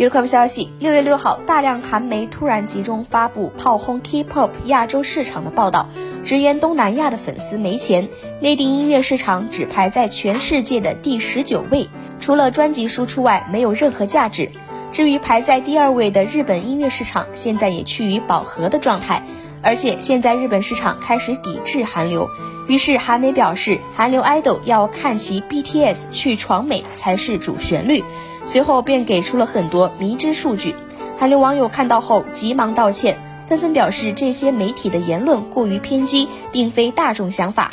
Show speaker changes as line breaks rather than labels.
娱乐快报消息：六月六号，大量韩媒突然集中发布炮轰 K-pop 亚洲市场的报道，直言东南亚的粉丝没钱，内地音乐市场只排在全世界的第十九位，除了专辑输出外没有任何价值。至于排在第二位的日本音乐市场，现在也趋于饱和的状态，而且现在日本市场开始抵制韩流，于是韩媒表示，韩流 idol 要看齐 BTS 去闯美才是主旋律。随后便给出了很多迷之数据，韩流网友看到后急忙道歉，纷纷表示这些媒体的言论过于偏激，并非大众想法。